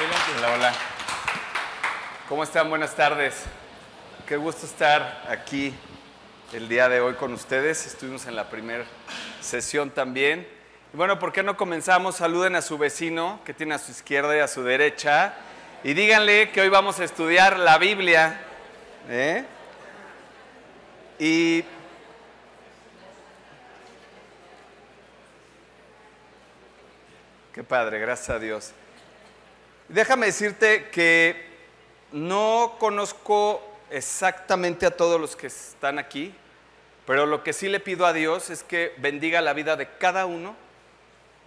Hola, hola. ¿Cómo están? Buenas tardes. Qué gusto estar aquí el día de hoy con ustedes. Estuvimos en la primera sesión también. Y bueno, ¿por qué no comenzamos? Saluden a su vecino que tiene a su izquierda y a su derecha. Y díganle que hoy vamos a estudiar la Biblia. ¿eh? Y Qué padre, gracias a Dios. Déjame decirte que no conozco exactamente a todos los que están aquí, pero lo que sí le pido a Dios es que bendiga la vida de cada uno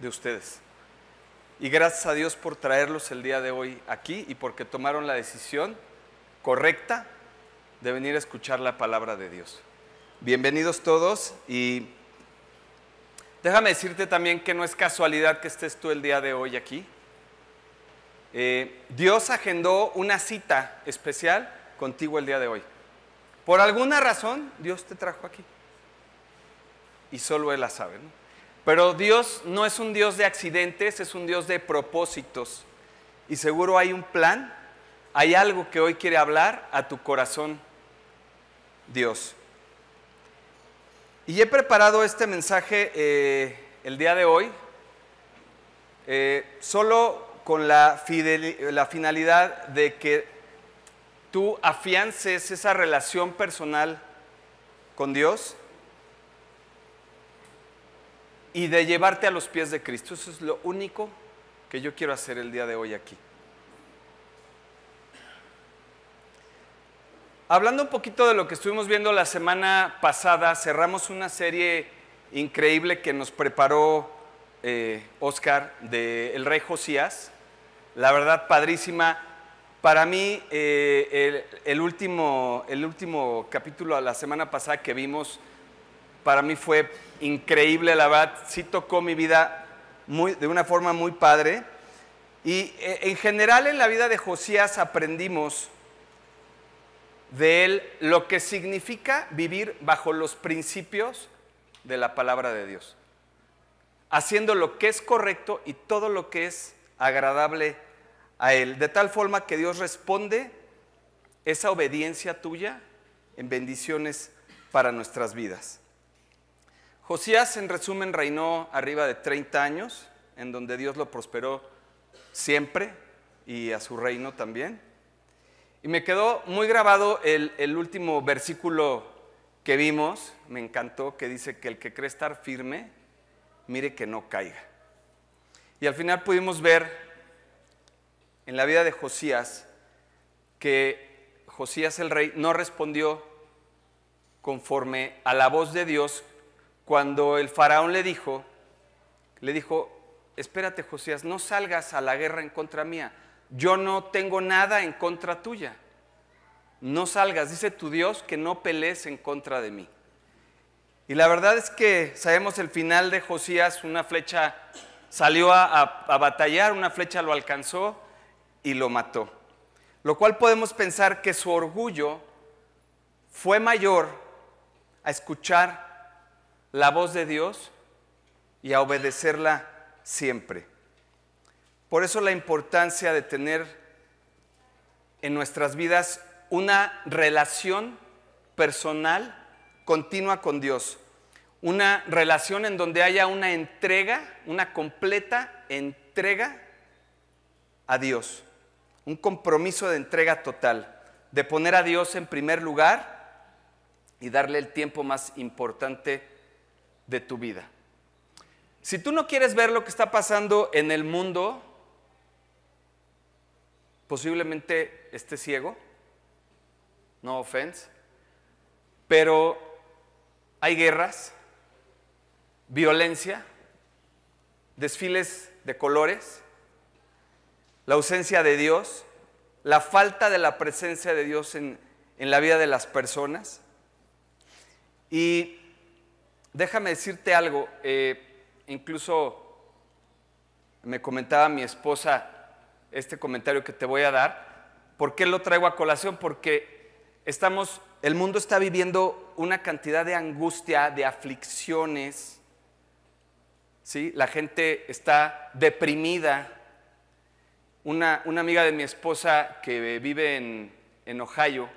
de ustedes. Y gracias a Dios por traerlos el día de hoy aquí y porque tomaron la decisión correcta de venir a escuchar la palabra de Dios. Bienvenidos todos y déjame decirte también que no es casualidad que estés tú el día de hoy aquí. Eh, Dios agendó una cita especial contigo el día de hoy. Por alguna razón, Dios te trajo aquí. Y solo Él la sabe. Pero Dios no es un Dios de accidentes, es un Dios de propósitos. Y seguro hay un plan, hay algo que hoy quiere hablar a tu corazón, Dios. Y he preparado este mensaje eh, el día de hoy, eh, solo con la, finalidad de que tú afiances esa relación personal con Dios y de llevarte a los pies de Cristo. Eso es lo único que yo quiero hacer el día de hoy aquí. Hablando un poquito de lo que estuvimos viendo la semana pasada, cerramos una serie increíble que nos preparó eh, Oscar de El Rey Josías. La verdad, padrísima. Para mí, eh, el, último, el último capítulo la semana pasada que vimos, para mí fue increíble, la verdad, sí tocó mi vida muy, de una forma muy padre. Y eh, en general en la vida de Josías aprendimos de él lo que significa vivir bajo los principios de la palabra de Dios, haciendo lo que es correcto y todo lo que es agradable a Él, de tal forma que Dios responde esa obediencia tuya en bendiciones para nuestras vidas. Josías, en resumen, reinó arriba de 30 años, en donde Dios lo prosperó siempre y a su reino también. Y me quedó muy grabado el, el último versículo que vimos, me encantó, que dice que el que cree estar firme, mire que no caiga. Y al final pudimos ver en la vida de Josías que Josías el rey no respondió conforme a la voz de Dios cuando el faraón le dijo, le dijo, espérate Josías, no salgas a la guerra en contra mía, yo no tengo nada en contra tuya, no salgas, dice tu Dios que no pelees en contra de mí. Y la verdad es que sabemos el final de Josías, una flecha salió a, a, a batallar, una flecha lo alcanzó y lo mató. Lo cual podemos pensar que su orgullo fue mayor a escuchar la voz de Dios y a obedecerla siempre. Por eso la importancia de tener en nuestras vidas una relación personal continua con Dios. Una relación en donde haya una entrega, una completa entrega a Dios. Un compromiso de entrega total, de poner a Dios en primer lugar y darle el tiempo más importante de tu vida. Si tú no quieres ver lo que está pasando en el mundo, posiblemente estés ciego, no offense, pero hay guerras, violencia, desfiles de colores, la ausencia de Dios, la falta de la presencia de Dios en, en la vida de las personas. Y déjame decirte algo, eh, incluso me comentaba mi esposa este comentario que te voy a dar. ¿Por qué lo traigo a colación? Porque estamos, el mundo está viviendo una cantidad de angustia, de aflicciones. ¿sí? La gente está deprimida. Una, una amiga de mi esposa que vive en, en Ohio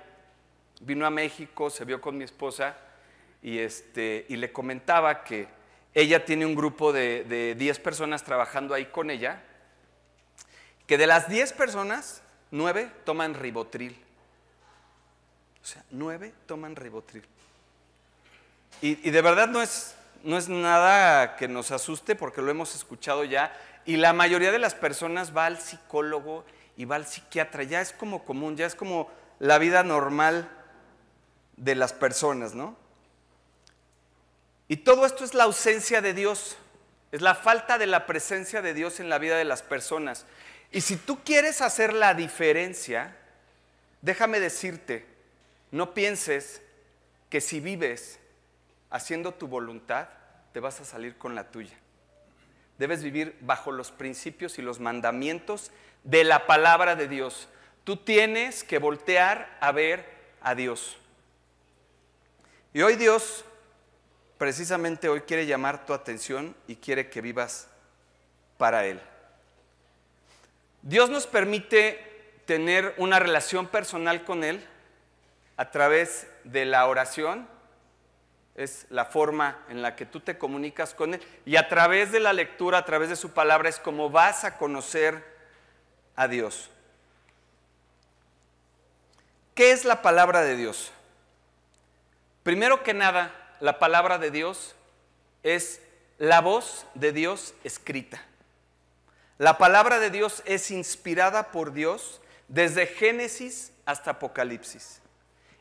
vino a México, se vio con mi esposa y, este, y le comentaba que ella tiene un grupo de, 10 personas trabajando ahí con ella, que de las 10 personas, 9 toman ribotril. O sea, 9 toman ribotril. Y, y de verdad no es, no es nada que nos asuste porque lo hemos escuchado ya. Y la mayoría de las personas va al psicólogo y va al psiquiatra. Ya es como común, ya es como la vida normal de las personas, ¿no? Y todo esto es la ausencia de Dios, es la falta de la presencia de Dios en la vida de las personas. Y si tú quieres hacer la diferencia, déjame decirte, no pienses que si vives haciendo tu voluntad, te vas a salir con la tuya. Debes vivir bajo los principios y los mandamientos de la palabra de Dios. Tú tienes que voltear a ver a Dios. Y hoy Dios precisamente hoy quiere llamar tu atención y quiere que vivas para Él. Dios nos permite tener una relación personal con Él a través de la oración, es la forma en la que tú te comunicas con Él, y a través de la lectura, a través de su palabra, es como vas a conocer a Dios. ¿Qué es la palabra de Dios? Primero que nada, la palabra de Dios es la voz de Dios escrita. La palabra de Dios es inspirada por Dios desde Génesis hasta Apocalipsis.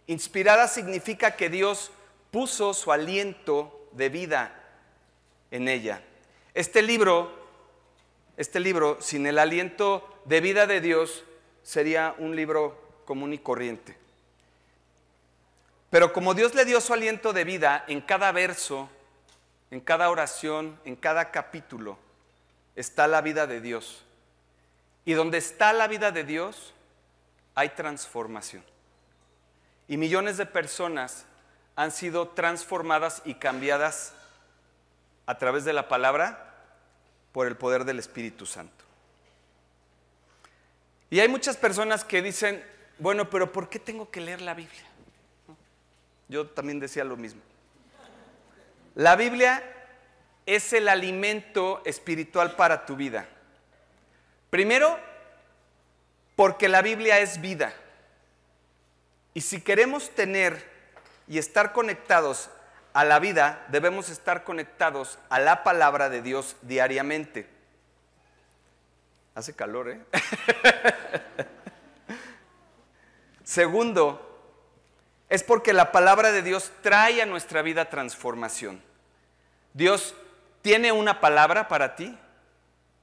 Inspirada significa que Dios puso su aliento de vida en ella. Este libro, este libro sin el aliento de vida de Dios sería un libro común y corriente. Pero como Dios le dio su aliento de vida en cada verso, en cada oración, en cada capítulo, está la vida de Dios. Y donde está la vida de Dios, hay transformación. Y millones de personas han sido transformadas y cambiadas a través de la palabra por el poder del Espíritu Santo. Y hay muchas personas que dicen, bueno, pero ¿por qué tengo que leer la Biblia? Yo también decía lo mismo. La Biblia es el alimento espiritual para tu vida. Primero, porque la Biblia es vida. Y si queremos tener y estar conectados a la vida, debemos estar conectados a la palabra de Dios diariamente. Hace calor, ¿eh? Segundo, es porque la palabra de Dios trae a nuestra vida transformación. Dios tiene una palabra para ti,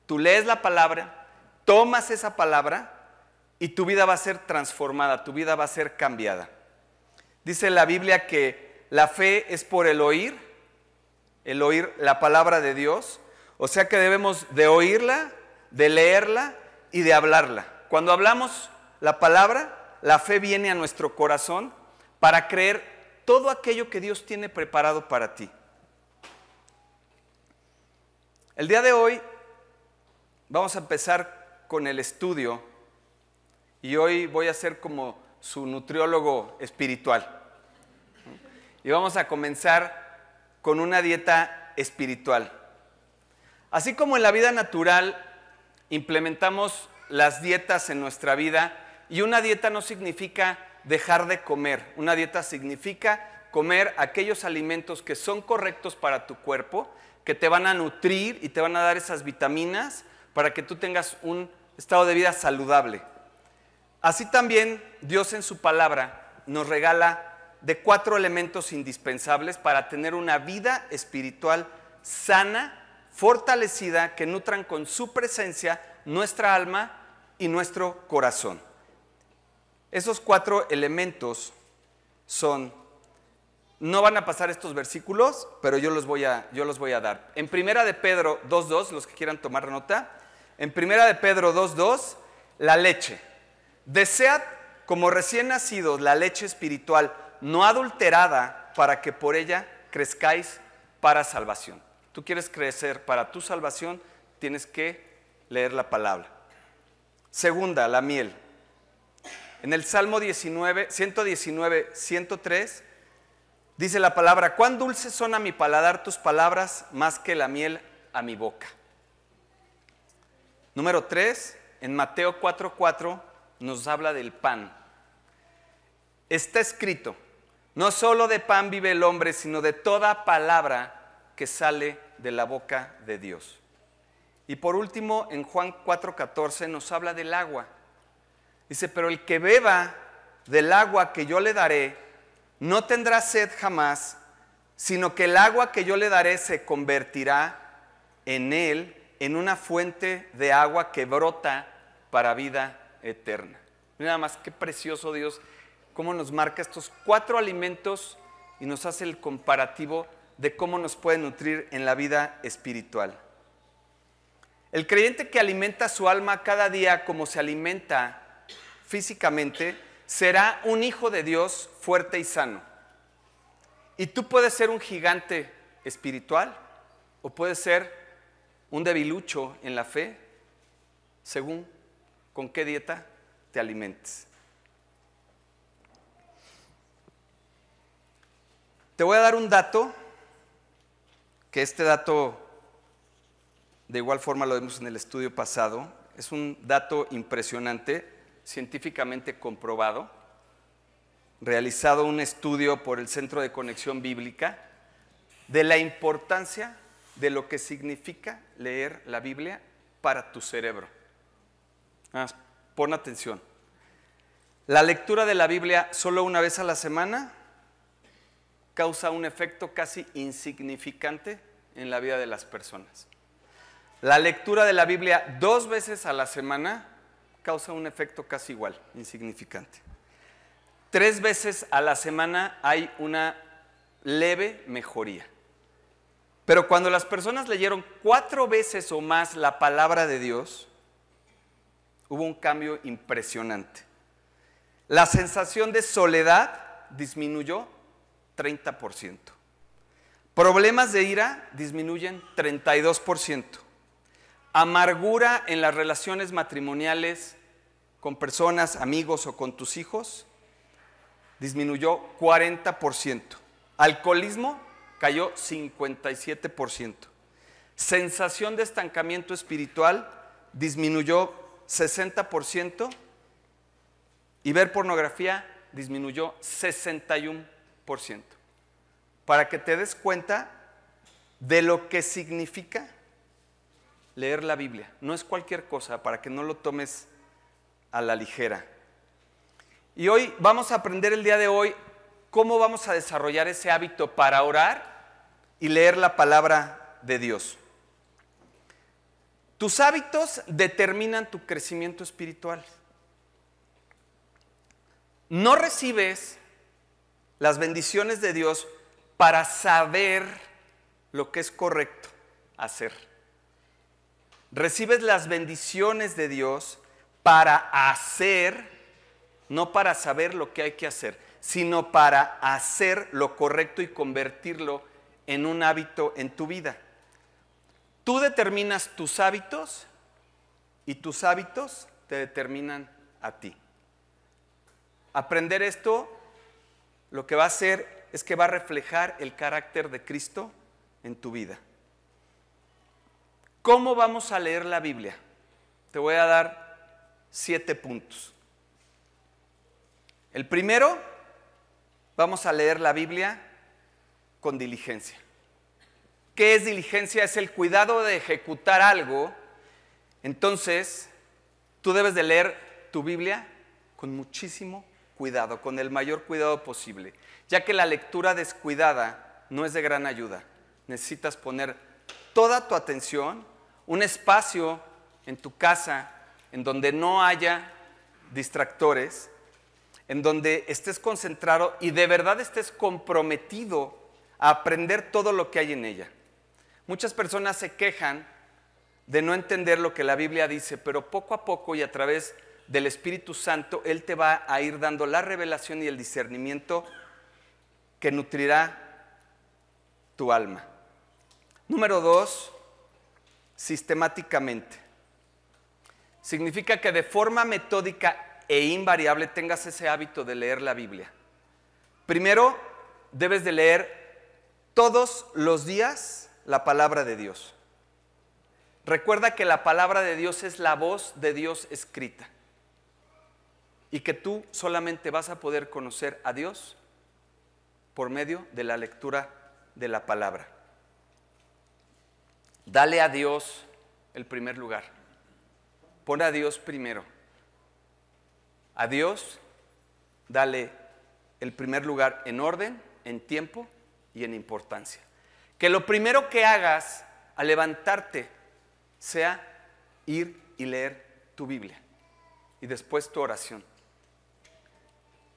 tú lees la palabra, tomas esa palabra y tu vida va a ser transformada, tu vida va a ser cambiada. Dice la Biblia que la fe es por el oír, el oír la palabra de Dios, o sea que debemos de oírla, de leerla y de hablarla. Cuando hablamos la palabra, la fe viene a nuestro corazón para creer todo aquello que Dios tiene preparado para ti. El día de hoy vamos a empezar con el estudio y hoy voy a ser como su nutriólogo espiritual. Y vamos a comenzar con una dieta espiritual. Así como en la vida natural implementamos las dietas en nuestra vida y una dieta no significa dejar de comer. Una dieta significa comer aquellos alimentos que son correctos para tu cuerpo, que te van a nutrir y te van a dar esas vitaminas para que tú tengas un estado de vida saludable. Así también Dios en su palabra nos regala de cuatro elementos indispensables para tener una vida espiritual sana, fortalecida, que nutran con su presencia nuestra alma y nuestro corazón. Esos cuatro elementos son, no van a pasar estos versículos, pero yo los voy a, yo los voy a dar. En primera de Pedro 2.2, los que quieran tomar nota, en primera de Pedro 2.2, la leche. Desead como recién nacidos la leche espiritual no adulterada para que por ella crezcáis para salvación. Tú quieres crecer para tu salvación, tienes que leer la palabra. Segunda, la miel. En el Salmo 19, 119, 103, dice la palabra, cuán dulces son a mi paladar tus palabras más que la miel a mi boca. Número 3, en Mateo 4:4 nos habla del pan. Está escrito, no solo de pan vive el hombre, sino de toda palabra que sale de la boca de Dios. Y por último, en Juan 4:14 nos habla del agua. Dice, pero el que beba del agua que yo le daré, no tendrá sed jamás, sino que el agua que yo le daré se convertirá en él en una fuente de agua que brota para vida eterna. Nada más, qué precioso Dios, cómo nos marca estos cuatro alimentos y nos hace el comparativo de cómo nos puede nutrir en la vida espiritual. El creyente que alimenta su alma cada día como se alimenta físicamente, será un hijo de Dios fuerte y sano. Y tú puedes ser un gigante espiritual o puedes ser un debilucho en la fe, según con qué dieta te alimentes. Te voy a dar un dato, que este dato de igual forma lo vimos en el estudio pasado, es un dato impresionante, científicamente comprobado, realizado un estudio por el Centro de Conexión Bíblica de la importancia de lo que significa leer la Biblia para tu cerebro. Ah, pon atención. La lectura de la Biblia solo una vez a la semana causa un efecto casi insignificante en la vida de las personas. La lectura de la Biblia dos veces a la semana causa un efecto casi igual, insignificante. Tres veces a la semana hay una leve mejoría. Pero cuando las personas leyeron cuatro veces o más la palabra de Dios, hubo un cambio impresionante. La sensación de soledad disminuyó 30%. Problemas de ira disminuyen 32%. Amargura en las relaciones matrimoniales con personas, amigos o con tus hijos disminuyó 40%. Alcoholismo cayó 57%. Sensación de estancamiento espiritual disminuyó 60% y ver pornografía disminuyó 61%. Para que te des cuenta de lo que significa leer la Biblia. No es cualquier cosa, para que no lo tomes a la ligera. Y hoy vamos a aprender el día de hoy cómo vamos a desarrollar ese hábito para orar y leer la palabra de Dios. Tus hábitos determinan tu crecimiento espiritual. No recibes las bendiciones de Dios para saber lo que es correcto hacer. Recibes las bendiciones de Dios para hacer, no para saber lo que hay que hacer, sino para hacer lo correcto y convertirlo en un hábito en tu vida. Tú determinas tus hábitos y tus hábitos te determinan a ti. Aprender esto lo que va a hacer es que va a reflejar el carácter de Cristo en tu vida. ¿Cómo vamos a leer la Biblia? Te voy a dar siete puntos. El primero, vamos a leer la Biblia con diligencia. ¿Qué es diligencia? Es el cuidado de ejecutar algo. Entonces, tú debes de leer tu Biblia con muchísimo cuidado, con el mayor cuidado posible, ya que la lectura descuidada no es de gran ayuda. Necesitas poner toda tu atención, un espacio en tu casa en donde no haya distractores, en donde estés concentrado y de verdad estés comprometido a aprender todo lo que hay en ella. Muchas personas se quejan de no entender lo que la Biblia dice, pero poco a poco y a través del Espíritu Santo, Él te va a ir dando la revelación y el discernimiento que nutrirá tu alma. Número dos, sistemáticamente. significa que de forma metódica e invariable tengas ese hábito de leer la Biblia. Primero, debes de leer todos los días la palabra de Dios. Recuerda que la palabra de Dios es la voz de Dios escrita y que tú solamente vas a poder conocer a Dios por medio de la lectura de la palabra. Dale a Dios el primer lugar. Pon a Dios primero. A Dios dale el primer lugar en orden, en tiempo y en importancia. Que lo primero que hagas al levantarte sea ir y leer tu Biblia y después tu oración.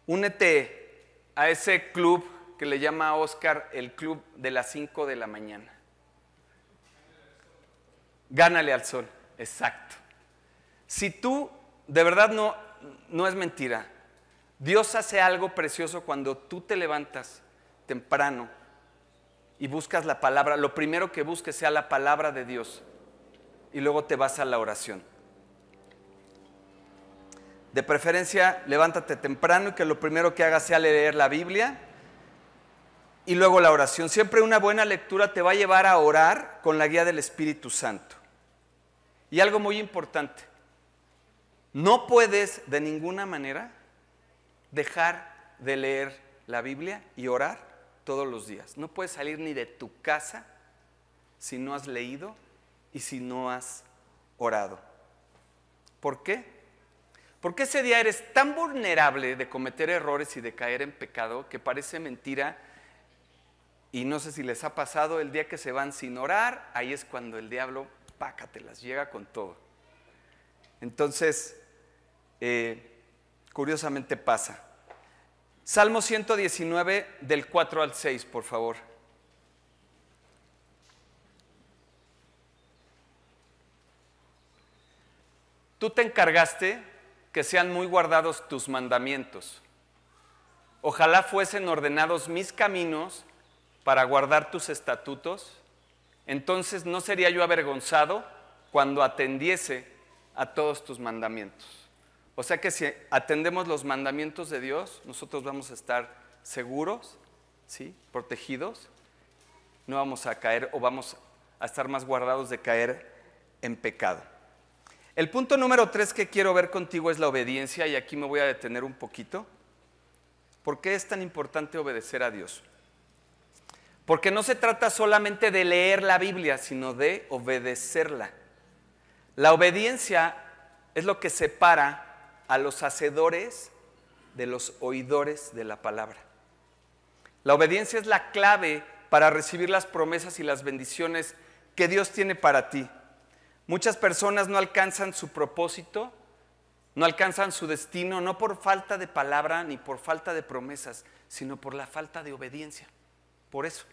Únete a ese club que le llama Oscar el club de las 5 de la mañana. Gánale al sol, exacto. Si tú, de verdad no, no es mentira, Dios hace algo precioso cuando tú te levantas temprano y buscas la palabra, lo primero que busques sea la palabra de Dios y luego te vas a la oración. De preferencia, levántate temprano y que lo primero que hagas sea leer la Biblia y luego la oración. Siempre una buena lectura te va a llevar a orar con la guía del Espíritu Santo. Y algo muy importante, no puedes de ninguna manera dejar de leer la Biblia y orar todos los días. No puedes salir ni de tu casa si no has leído y si no has orado. ¿Por qué? Porque ese día eres tan vulnerable de cometer errores y de caer en pecado que parece mentira. Y no sé si les ha pasado el día que se van sin orar, ahí es cuando el diablo, las llega con todo. Entonces, eh, curiosamente pasa. Salmo 119 del 4 al 6, por favor. Tú te encargaste que sean muy guardados tus mandamientos. Ojalá fuesen ordenados mis caminos para guardar tus estatutos, entonces no sería yo avergonzado cuando atendiese a todos tus mandamientos. O sea que si atendemos los mandamientos de Dios, nosotros vamos a estar seguros, ¿sí? protegidos, no vamos a caer o vamos a estar más guardados de caer en pecado. El punto número tres que quiero ver contigo es la obediencia y aquí me voy a detener un poquito. ¿Por qué es tan importante obedecer a Dios? Porque no se trata solamente de leer la Biblia, sino de obedecerla. La obediencia es lo que separa a los hacedores de los oidores de la palabra. La obediencia es la clave para recibir las promesas y las bendiciones que Dios tiene para ti. Muchas personas no alcanzan su propósito, no alcanzan su destino, no por falta de palabra ni por falta de promesas, sino por la falta de obediencia. Por eso.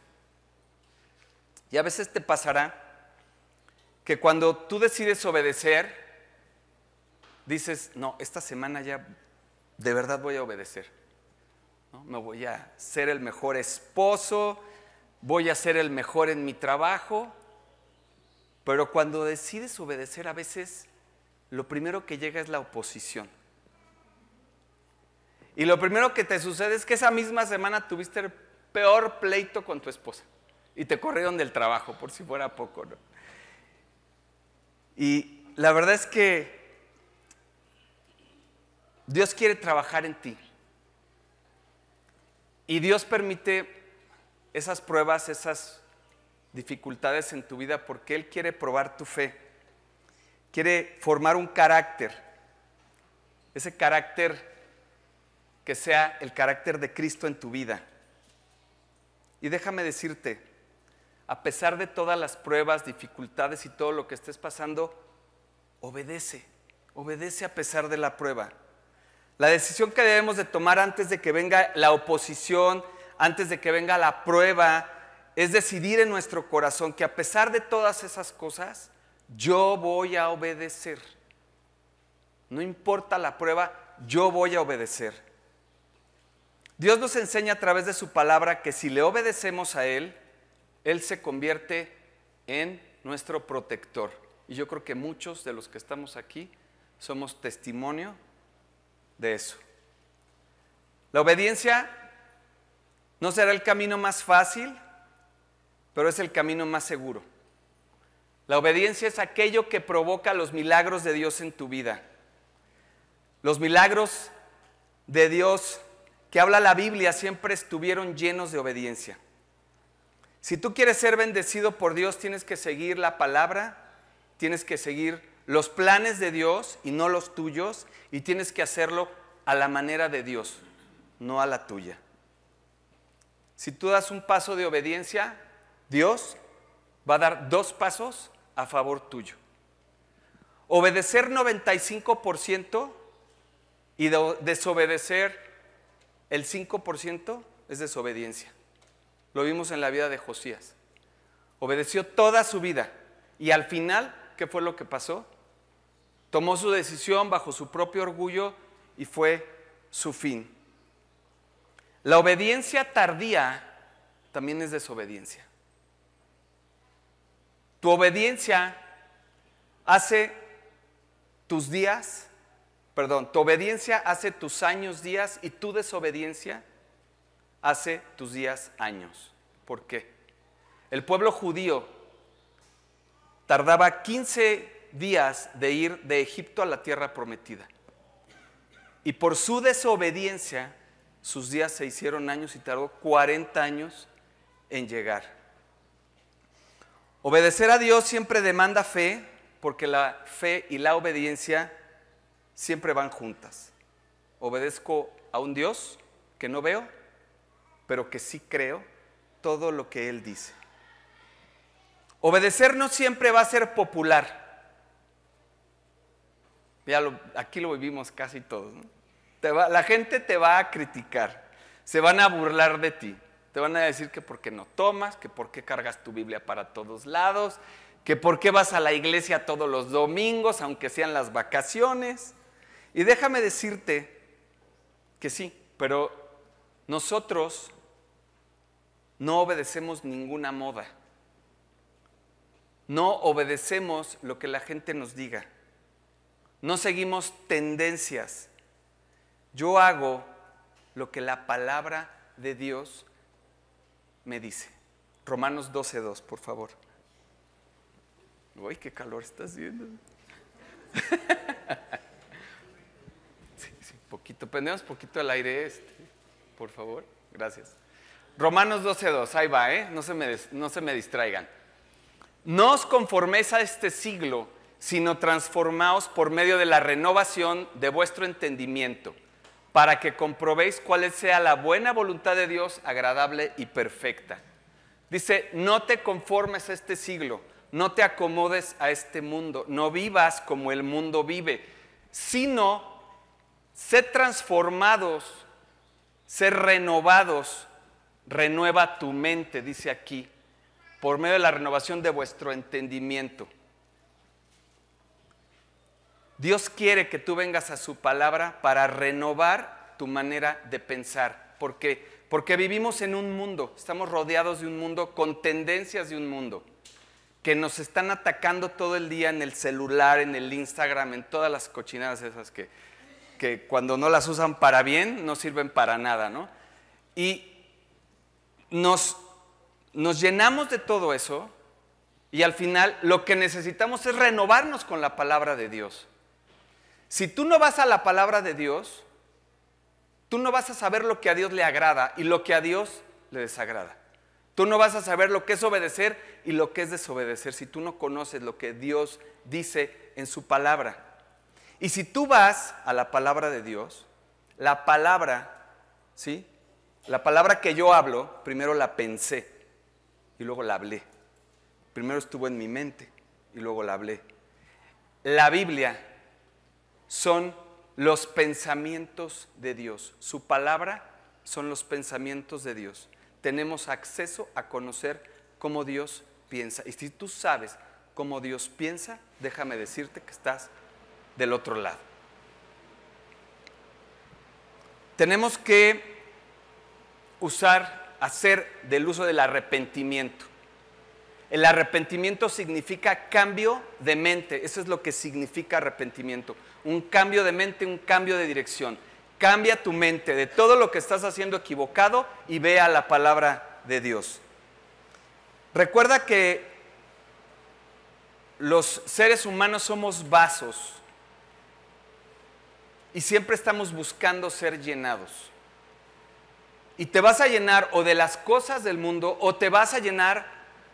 Y a veces te pasará que cuando tú decides obedecer, dices, no, esta semana ya de verdad voy a obedecer. Me voy a ser el mejor esposo, voy a ser el mejor en mi trabajo, pero cuando decides obedecer a veces lo primero que llega es la oposición. Y lo primero que te sucede es que esa misma semana tuviste el peor pleito con tu esposa y te corrieron del trabajo, por si fuera poco. ¿no? Y la verdad es que Dios quiere trabajar en ti. Y Dios permite esas pruebas, esas dificultades en tu vida porque Él quiere probar tu fe. Quiere formar un carácter. Ese carácter que sea el carácter de Cristo en tu vida. Y déjame decirte, a pesar de todas las pruebas, dificultades y todo lo que estés pasando, obedece, obedece a pesar de la prueba. La decisión que debemos de tomar antes de que venga la oposición, antes de que venga la prueba, es decidir en nuestro corazón que a pesar de todas esas cosas, yo voy a obedecer. No importa la prueba, yo voy a obedecer. Dios nos enseña a través de su palabra que si le obedecemos a Él, Él se convierte en nuestro protector. Y yo creo que muchos de los que estamos aquí somos testimonio de eso. La obediencia no será el camino más fácil, pero es el camino más seguro. La obediencia es aquello que provoca los milagros de Dios en tu vida. Los milagros de Dios que habla la Biblia siempre estuvieron llenos de obediencia. Si tú quieres ser bendecido por Dios, tienes que seguir la palabra, tienes que seguir los planes de Dios y no los tuyos, y tienes que hacerlo a la manera de Dios, no a la tuya. Si tú das un paso de obediencia, Dios va a dar dos pasos a favor tuyo. Obedecer 95% y desobedecer el 5% es desobediencia. Lo vimos en la vida de Josías. Obedeció toda su vida y al final, ¿qué fue lo que pasó? Tomó su decisión bajo su propio orgullo y fue su fin. La obediencia tardía también es desobediencia. Tu obediencia hace tus días, perdón, tu obediencia hace tus años días y tu desobediencia hace tus días años. ¿Por qué? El pueblo judío tardaba 15 días de ir de Egipto a la tierra prometida. Y por su desobediencia, sus días se hicieron años y tardó 40 años en llegar. Obedecer a Dios siempre demanda fe, porque la fe y la obediencia siempre van juntas. Obedezco a un Dios que no veo, pero que sí creo todo lo que Él dice. Obedecer no siempre va a ser popular. Ya aquí lo vivimos casi todos. la gente te va a criticar, se van a burlar de ti, te van a decir que por qué no tomas, que por qué cargas tu Biblia para todos lados, que por qué vas a la iglesia todos los domingos, aunque sean las vacaciones. Y déjame decirte que sí, pero nosotros no obedecemos ninguna moda. No obedecemos lo que la gente nos diga. No seguimos tendencias. Yo hago lo que la palabra de Dios me dice. Romanos 12.2, por favor. Uy, qué calor está haciendo. sí, sí, poquito. Prendemos poquito el aire este, por favor. Gracias. Romanos 12.2, ahí va, ¿eh? no, se me, no se me distraigan. No os conforméis a este siglo, sino transformaos por medio de la renovación de vuestro entendimiento, para que comprobéis cuál sea la buena voluntad de Dios, agradable y perfecta. Dice, no te conformes a este siglo, no te acomodes a este mundo, no vivas como el mundo vive, sino sed transformados, ser renovados renueva tu mente, dice aquí, por medio de la renovación de vuestro entendimiento. Dios quiere que tú vengas a su palabra para renovar tu manera de pensar. ¿Por qué? Porque vivimos en un mundo, estamos rodeados de un mundo con tendencias de un mundo que nos están atacando todo el día en el celular, en el Instagram, en todas las cochinadas esas que, que cuando no las usan para bien no sirven para nada, ¿no? Y nos, nos llenamos de todo eso y al final lo que necesitamos es renovarnos con la palabra de Dios. Si tú no vas a la palabra de Dios, tú no vas a saber lo que a Dios le agrada y lo que a Dios le desagrada. Tú no vas a saber lo que es obedecer y lo que es desobedecer si tú no conoces lo que Dios dice en su palabra. Y si tú vas a la palabra de Dios, la palabra, ¿sí? La palabra que yo hablo, primero la pensé y luego la hablé. Primero estuvo en mi mente y luego la hablé. La Biblia son los pensamientos de Dios. Su palabra son los pensamientos de Dios. Tenemos acceso a conocer cómo Dios piensa. Y si tú sabes cómo Dios piensa, déjame decirte que estás del otro lado. Tenemos que usar, hacer del uso del arrepentimiento. El arrepentimiento significa cambio de mente. Eso es lo que significa arrepentimiento. Un cambio de mente, un cambio de dirección. Cambia tu mente de todo lo que estás haciendo equivocado y vea la palabra de Dios. Recuerda que los seres humanos somos vasos y siempre estamos buscando ser llenados. Y te vas a llenar o de las cosas del mundo o te vas a llenar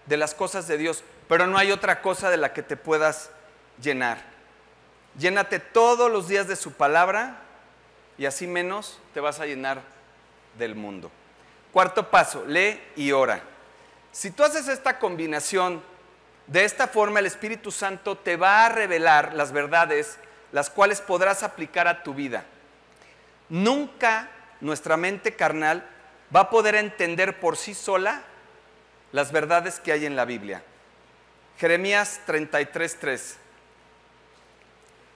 de las cosas de Dios, pero no hay otra cosa de la que te puedas llenar. Llénate todos los días de su palabra y así menos te vas a llenar del mundo. Cuarto paso, lee y ora. Si tú haces esta combinación, de esta forma el Espíritu Santo te va a revelar las verdades las cuales podrás aplicar a tu vida. Nunca nuestra mente carnal va a poder entender por sí sola las verdades que hay en la Biblia. Jeremías 33:3,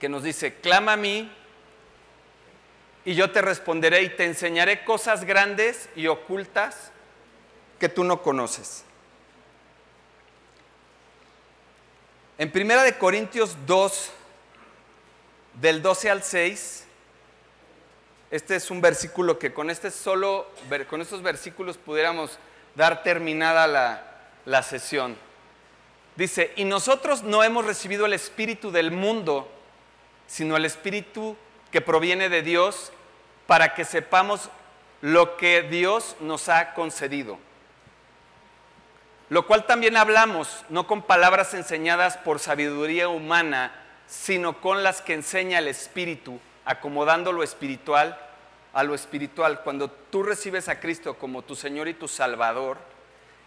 que nos dice, clama a mí y yo te responderé y te enseñaré cosas grandes y ocultas que tú no conoces. En Primera de Corintios 2, del 12 al 6, este es un versículo que con, este solo, con estos versículos pudiéramos dar terminada la, la sesión. Dice, y nosotros no hemos recibido el espíritu del mundo, sino el espíritu que proviene de Dios para que sepamos lo que Dios nos ha concedido. Lo cual también hablamos, no con palabras enseñadas por sabiduría humana, sino con las que enseña el Espíritu, acomodando lo espiritual a lo espiritual. Cuando tú recibes a Cristo como tu Señor y tu Salvador,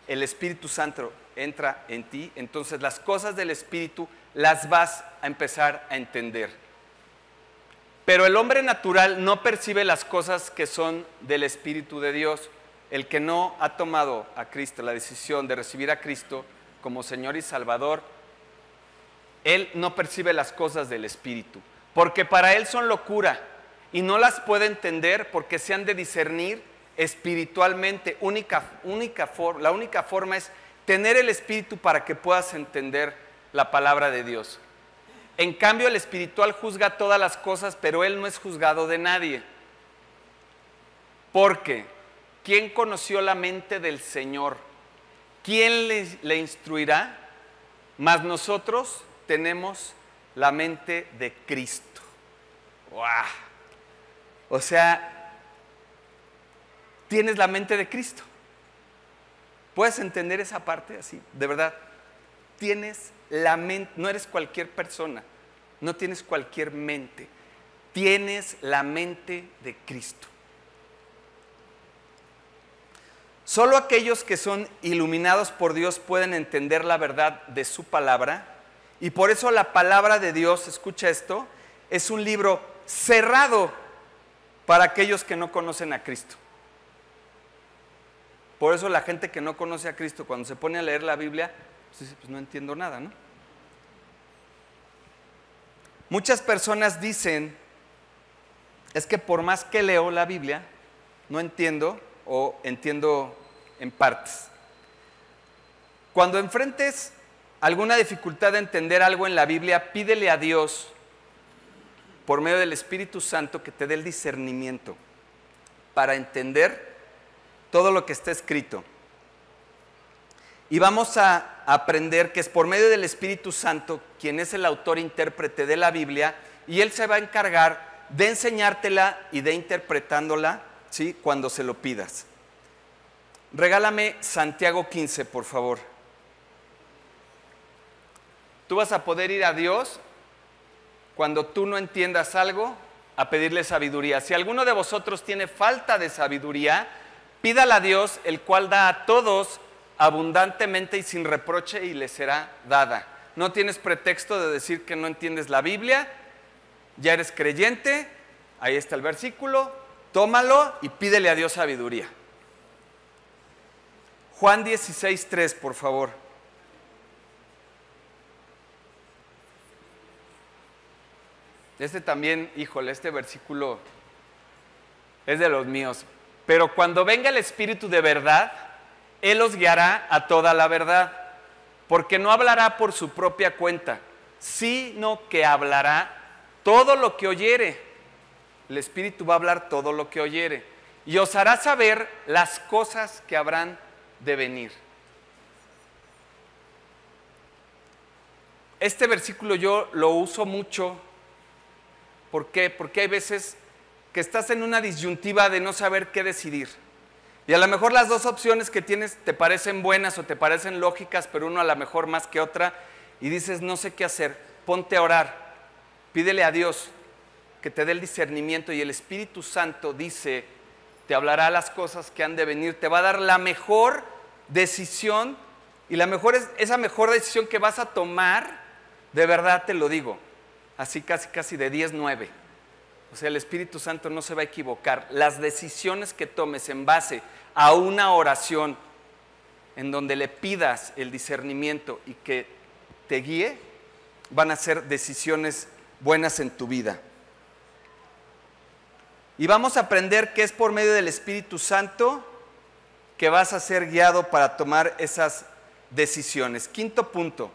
el Espíritu Santo entra en ti, entonces las cosas del Espíritu las vas a empezar a entender. Pero el hombre natural no percibe las cosas que son del Espíritu de Dios. El que no ha tomado a Cristo, la decisión de recibir a Cristo como Señor y Salvador, él no percibe las cosas del Espíritu, porque para él son locura y no las puede entender porque se han de discernir espiritualmente. Única, única la única forma es tener el Espíritu para que puedas entender la palabra de Dios. En cambio, el espiritual juzga todas las cosas, pero él no es juzgado de nadie. Porque, ¿quién conoció la mente del Señor? ¿Quién le, le instruirá? Mas nosotros tenemos la mente de Cristo. O sea, tienes la mente de Cristo. ¿Puedes entender esa parte así? De verdad, tienes la mente, no eres cualquier persona, no tienes cualquier mente, tienes la mente de Cristo. Solo aquellos que son iluminados por Dios pueden entender la verdad de su palabra y por eso la palabra de Dios, escucha esto, es un libro cerrado para aquellos que no conocen a Cristo. Por eso la gente que no conoce a Cristo, cuando se pone a leer la Biblia, pues dice, pues no entiendo nada, ¿no? Muchas personas dicen, es que por más que leo la Biblia, no entiendo o entiendo en partes. Cuando enfrentes alguna dificultad de entender algo en la Biblia, pídele a Dios por medio del Espíritu Santo que te dé el discernimiento para entender todo lo que está escrito. Y vamos a aprender que es por medio del Espíritu Santo, quien es el autor intérprete de la Biblia, y él se va a encargar de enseñártela y de interpretándola, ¿sí? Cuando se lo pidas. Regálame Santiago 15, por favor. Tú vas a poder ir a Dios cuando tú no entiendas algo a pedirle sabiduría. Si alguno de vosotros tiene falta de sabiduría, pídala a Dios, el cual da a todos abundantemente y sin reproche y le será dada. No tienes pretexto de decir que no entiendes la Biblia, ya eres creyente, ahí está el versículo, tómalo y pídele a Dios sabiduría. Juan 16, por favor. Este también, híjole, este versículo es de los míos. Pero cuando venga el Espíritu de verdad, Él os guiará a toda la verdad. porque no hablará por su propia cuenta, sino que hablará todo lo que oyere. El Espíritu va a hablar todo lo que oyere y os hará saber las cosas que habrán de venir. Este versículo yo lo uso mucho. ¿Por qué? Porque hay veces que estás en una disyuntiva de no saber qué decidir. Y a lo mejor las dos opciones que tienes te parecen buenas o te parecen lógicas, pero uno a lo mejor más que otra, y dices, no sé qué hacer, ponte a orar, pídele a Dios que te dé el discernimiento y el Espíritu Santo dice, te hablará las cosas que han de venir, te va a dar la mejor decisión y la mejor es esa mejor decisión que vas a tomar, de verdad te lo digo, así casi casi de 10-9. O sea, el Espíritu Santo no se va a equivocar. Las decisiones que tomes en base a una oración en donde le pidas el discernimiento y que te guíe, van a ser decisiones buenas en tu vida. Y vamos a aprender que es por medio del Espíritu Santo que vas a ser guiado para tomar esas decisiones. Quinto punto,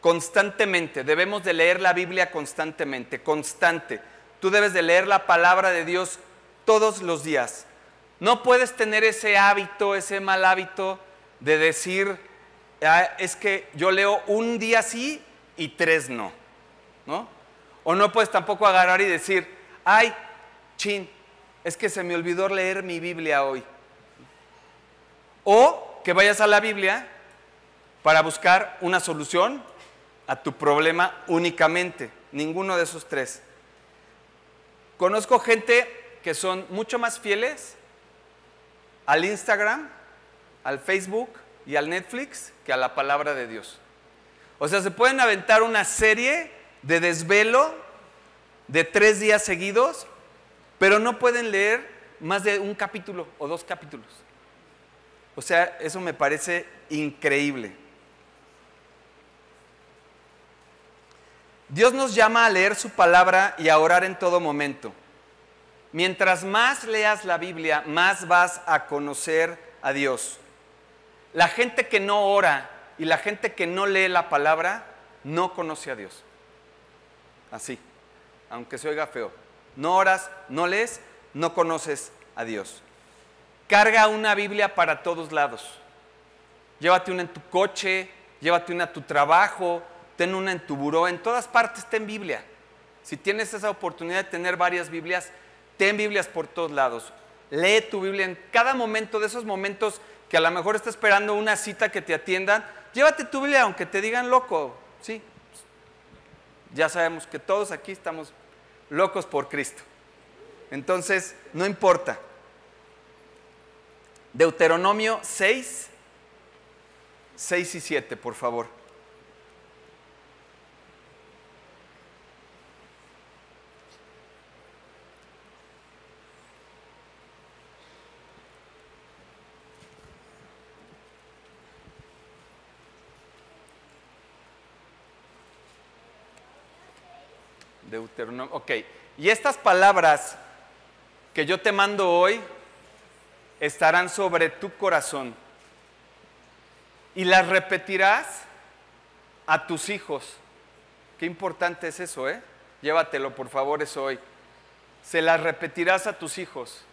constantemente, debemos de leer la Biblia constantemente, constante. Tú debes de leer la palabra de Dios todos los días. No puedes tener ese hábito, ese mal hábito de decir, ah, es que yo leo un día sí y tres no, ¿no? O no puedes tampoco agarrar y decir, ay, chin, es que se me olvidó leer mi Biblia hoy. O que vayas a la Biblia para buscar una solución a tu problema únicamente. Ninguno de esos tres. Conozco gente que son mucho más fieles al Instagram, al Facebook y al Netflix que a la palabra de Dios. O sea, se pueden aventar una serie de desvelo de tres días seguidos pero no pueden leer más de un capítulo o dos capítulos. O sea, eso me parece increíble. Dios nos llama a leer su palabra y a orar en todo momento. Mientras más leas la Biblia, más vas a conocer a Dios. La gente que no ora y la gente que no lee la palabra no conoce a Dios. Así, aunque se oiga feo no oras, no lees, no conoces a Dios. Carga una Biblia para todos lados. Llévate una en tu coche, llévate una a tu trabajo, ten una en tu buró, en todas partes ten Biblia. Si tienes esa oportunidad de tener varias Biblias, ten Biblias por todos lados. Lee tu Biblia en cada momento de esos momentos que a lo mejor estás esperando una cita que te atiendan. Llévate tu Biblia aunque te digan loco. Sí, ya sabemos que todos aquí estamos locos por Cristo. Entonces, no importa. Deuteronomio 6, 6 y 7, por favor. Ok, y estas palabras que yo te mando hoy estarán sobre tu corazón y las repetirás a tus hijos. Qué importante es eso, ¿eh? Llévatelo, por favor, eso hoy. Se las repetirás a tus hijos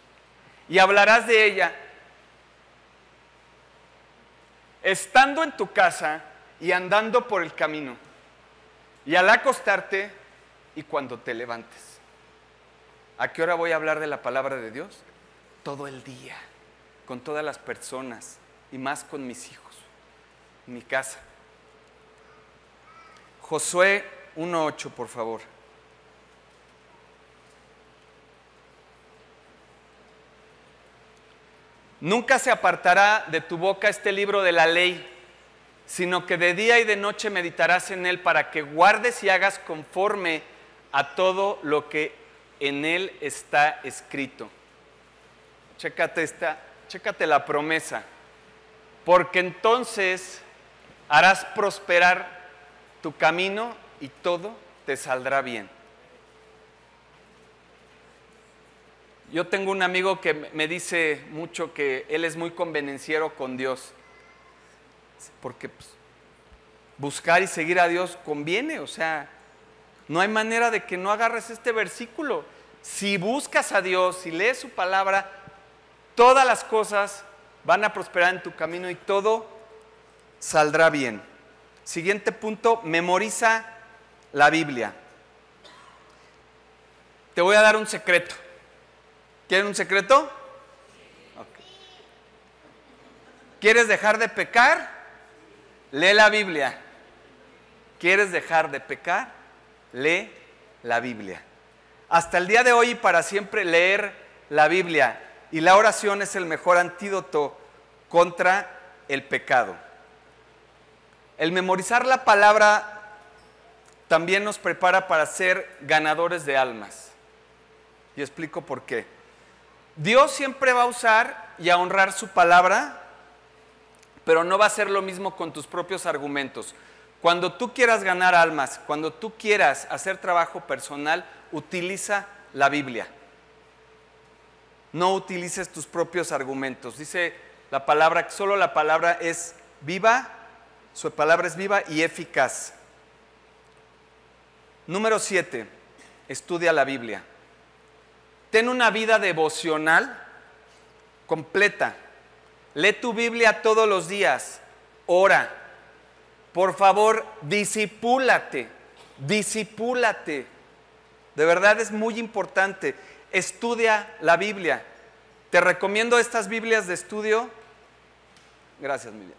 y hablarás de ella estando en tu casa y andando por el camino. Y al acostarte, y cuando te levantes. ¿A qué hora voy a hablar de la palabra de Dios? Todo el día, con todas las personas y más con mis hijos, mi casa. Josué 1.8, por favor. Nunca se apartará de tu boca este libro de la ley, sino que de día y de noche meditarás en él para que guardes y hagas conforme a todo lo que en él está escrito. Chécate esta, chécate la promesa. Porque entonces harás prosperar tu camino y todo te saldrá bien. Yo tengo un amigo que me dice mucho que él es muy convenenciero con Dios, porque pues, buscar y seguir a Dios conviene, o sea, no hay manera de que no agarres este versículo. Si buscas a Dios, si lees su palabra, todas las cosas van a prosperar en tu camino y todo saldrá bien. Siguiente punto, memoriza la Biblia. Te voy a dar un secreto. ¿Quieren un secreto? ¿Quieres dejar de pecar? Lee la Biblia. ¿Quieres dejar de pecar? Lee la Biblia. Hasta el día de hoy y para siempre leer la Biblia. Y la oración es el mejor antídoto contra el pecado. El memorizar la palabra también nos prepara para ser ganadores de almas. Y explico por qué. Dios siempre va a usar y a honrar su palabra pero no va a ser lo mismo con tus propios argumentos. Cuando tú quieras ganar almas, cuando tú quieras hacer trabajo personal, utiliza la Biblia. No utilices tus propios argumentos. Dice la palabra, solo la palabra es viva, su palabra es viva y eficaz. Número 7, estudia la Biblia. Ten una vida devocional completa. Lee tu Biblia todos los días. Ora. Por favor, disipúlate. Disipúlate. De verdad es muy importante. Estudia la Biblia. Te recomiendo estas Biblias de estudio. Gracias, Miriam.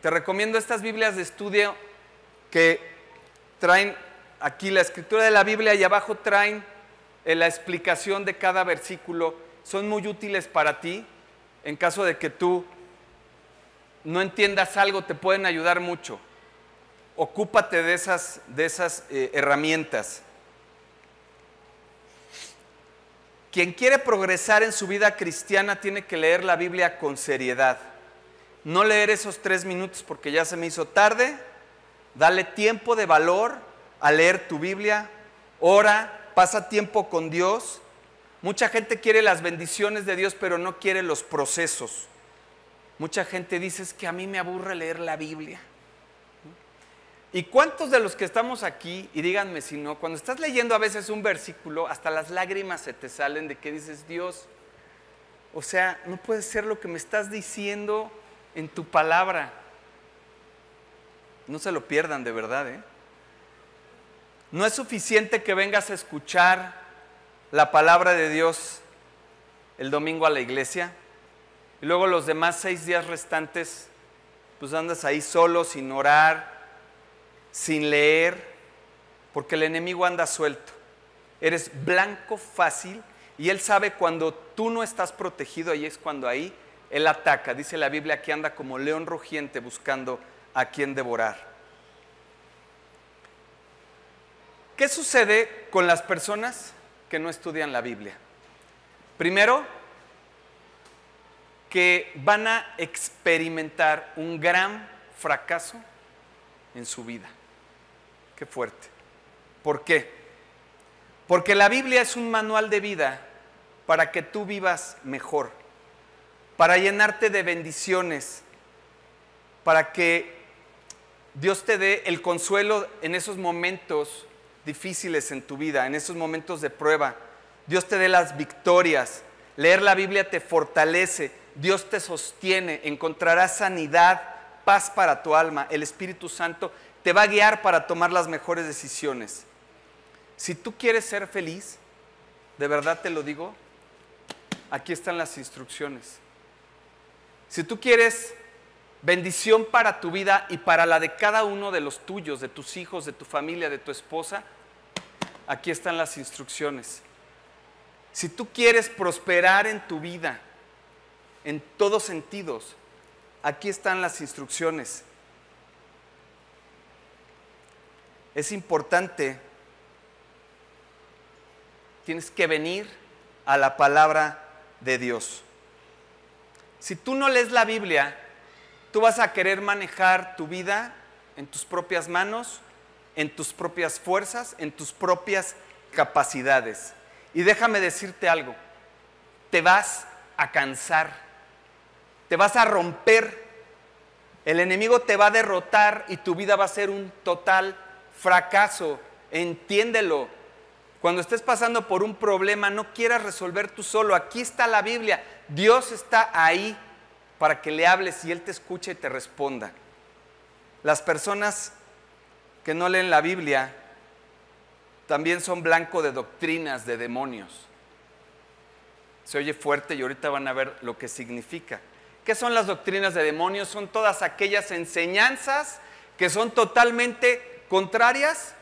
Te recomiendo estas Biblias de estudio que traen aquí la escritura de la Biblia y abajo traen eh, la explicación de cada versículo. Son muy útiles para ti en caso de que tú no entiendas algo, te pueden ayudar mucho. Ocúpate de esas, de esas eh, herramientas. Quien quiere progresar en su vida cristiana tiene que leer la Biblia con seriedad. No leer esos tres minutos porque ya se me hizo tarde. Dale tiempo de valor a leer tu Biblia. Ora, pasa tiempo con Dios Mucha gente quiere las bendiciones de Dios, pero no quiere los procesos. Mucha gente dice es que a mí me aburre leer la Biblia. ¿Y cuántos de los que estamos aquí, y díganme si no, cuando estás leyendo a veces un versículo, hasta las lágrimas se te salen de que dices, Dios, o sea, no puede ser lo que me estás diciendo en tu palabra. No se lo pierdan de verdad, ¿eh? No es suficiente que vengas a escuchar la palabra de Dios el domingo a la iglesia y luego los demás seis días restantes pues andas ahí solo, sin orar, sin leer, porque el enemigo anda suelto. Eres blanco fácil y él sabe cuando tú no estás protegido, ahí es cuando ahí él ataca. Dice la Biblia que anda como león rugiente buscando a quien devorar. ¿Qué sucede con las personas que no estudian la Biblia. Primero, que van a experimentar un gran fracaso en su vida. Qué fuerte. ¿Por qué? Porque la Biblia es un manual de vida para que tú vivas mejor, para llenarte de bendiciones, para que Dios te dé el consuelo en esos momentos difíciles en tu vida, en esos momentos de prueba. Dios te dé las victorias. Leer la Biblia te fortalece. Dios te sostiene. Encontrarás sanidad, paz para tu alma. El Espíritu Santo te va a guiar para tomar las mejores decisiones. Si tú quieres ser feliz, de verdad te lo digo, aquí están las instrucciones. Si tú quieres bendición para tu vida y para la de cada uno de los tuyos, de tus hijos, de tu familia, de tu esposa, aquí están las instrucciones. Si tú quieres prosperar en tu vida, en todos sentidos, aquí están las instrucciones. Es importante, tienes que venir a la palabra de Dios. Si tú no lees la Biblia, Tú vas a querer manejar tu vida en tus propias manos, en tus propias fuerzas, en tus propias capacidades. Y déjame decirte algo, te vas a cansar, te vas a romper El enemigo te va a derrotar y tu vida va a ser un total fracaso. Entiéndelo. Cuando estés pasando por un problema, no quieras resolver tú solo. Aquí está la Biblia. Dios está ahí para que le hables y Él te escuche y te responda. Las personas que no leen la Biblia también son blanco de doctrinas de demonios. Se oye fuerte y ahorita van a ver lo que significa. ¿Qué son las doctrinas de demonios? Son todas aquellas enseñanzas que son totalmente contrarias